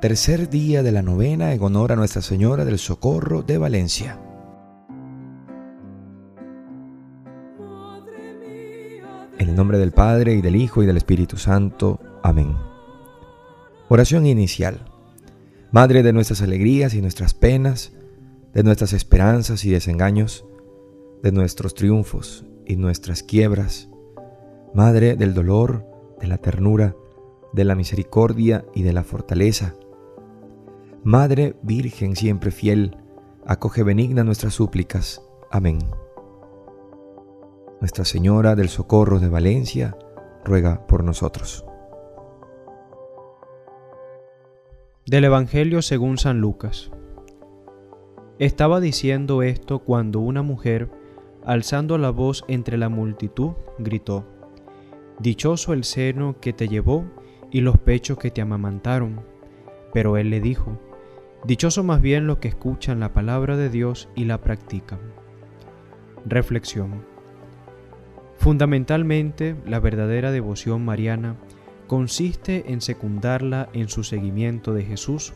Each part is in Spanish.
Tercer día de la novena en honor a Nuestra Señora del Socorro de Valencia. En el nombre del Padre y del Hijo y del Espíritu Santo. Amén. Oración inicial. Madre de nuestras alegrías y nuestras penas, de nuestras esperanzas y desengaños, de nuestros triunfos y nuestras quiebras, Madre del dolor, de la ternura, de la misericordia y de la fortaleza. Madre Virgen siempre fiel, acoge benigna nuestras súplicas. Amén. Nuestra Señora del Socorro de Valencia, ruega por nosotros. Del Evangelio según San Lucas. Estaba diciendo esto cuando una mujer, alzando la voz entre la multitud, gritó, Dichoso el seno que te llevó y los pechos que te amamantaron. Pero él le dijo, Dichoso más bien los que escuchan la palabra de Dios y la practican. Reflexión. Fundamentalmente, la verdadera devoción mariana consiste en secundarla en su seguimiento de Jesús,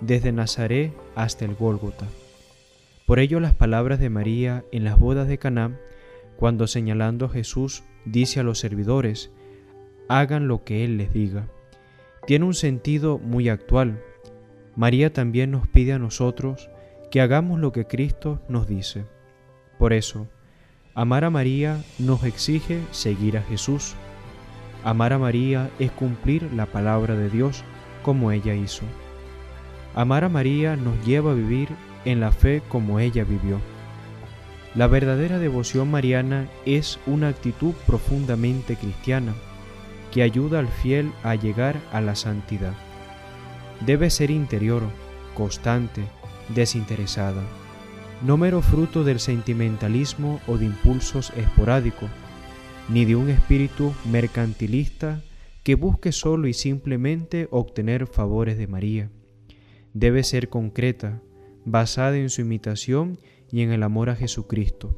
desde Nazaret hasta el Gólgota. Por ello las palabras de María en las bodas de Caná, cuando señalando a Jesús dice a los servidores, hagan lo que Él les diga. Tiene un sentido muy actual. María también nos pide a nosotros que hagamos lo que Cristo nos dice. Por eso, amar a María nos exige seguir a Jesús. Amar a María es cumplir la palabra de Dios como ella hizo. Amar a María nos lleva a vivir en la fe como ella vivió. La verdadera devoción mariana es una actitud profundamente cristiana que ayuda al fiel a llegar a la santidad. Debe ser interior, constante, desinteresada, no mero fruto del sentimentalismo o de impulsos esporádicos, ni de un espíritu mercantilista que busque solo y simplemente obtener favores de María. Debe ser concreta, basada en su imitación y en el amor a Jesucristo.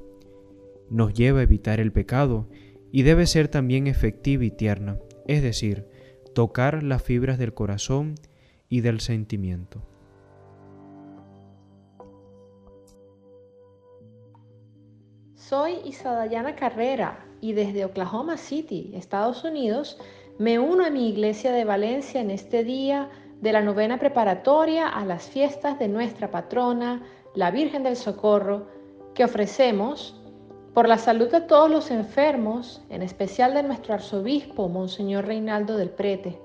Nos lleva a evitar el pecado y debe ser también efectiva y tierna, es decir, tocar las fibras del corazón y del sentimiento. Soy Isadayana Carrera y desde Oklahoma City, Estados Unidos, me uno a mi iglesia de Valencia en este día de la novena preparatoria a las fiestas de nuestra patrona, la Virgen del Socorro, que ofrecemos por la salud de todos los enfermos, en especial de nuestro arzobispo, Monseñor Reinaldo del Prete,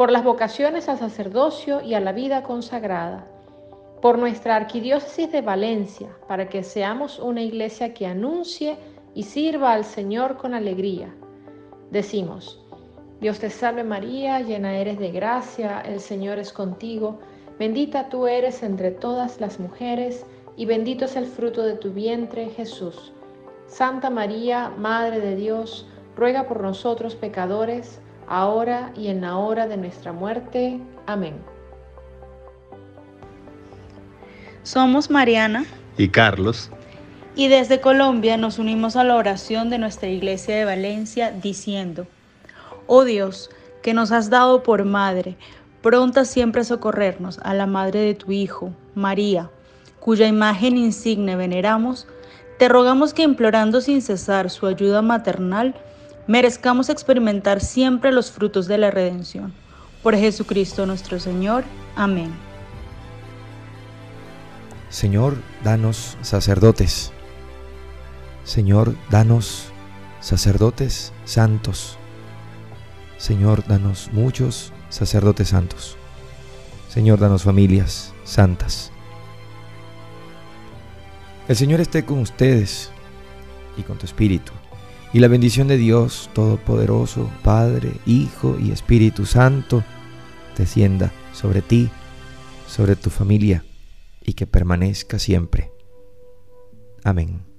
por las vocaciones al sacerdocio y a la vida consagrada, por nuestra arquidiócesis de Valencia, para que seamos una iglesia que anuncie y sirva al Señor con alegría. Decimos, Dios te salve María, llena eres de gracia, el Señor es contigo, bendita tú eres entre todas las mujeres, y bendito es el fruto de tu vientre, Jesús. Santa María, Madre de Dios, ruega por nosotros pecadores, ahora y en la hora de nuestra muerte. Amén. Somos Mariana y Carlos. Y desde Colombia nos unimos a la oración de nuestra iglesia de Valencia diciendo, Oh Dios, que nos has dado por madre, pronta siempre a socorrernos, a la madre de tu Hijo, María, cuya imagen insigne veneramos, te rogamos que implorando sin cesar su ayuda maternal, merezcamos experimentar siempre los frutos de la redención. Por Jesucristo nuestro Señor. Amén. Señor, danos sacerdotes. Señor, danos sacerdotes santos Señor, danos muchos sacerdotes santos. Señor, danos familias santas. El Señor esté con ustedes y con tu espíritu. Y la bendición de Dios Todopoderoso, Padre, Hijo y Espíritu Santo, descienda sobre ti, sobre tu familia, y que permanezca siempre. Amén.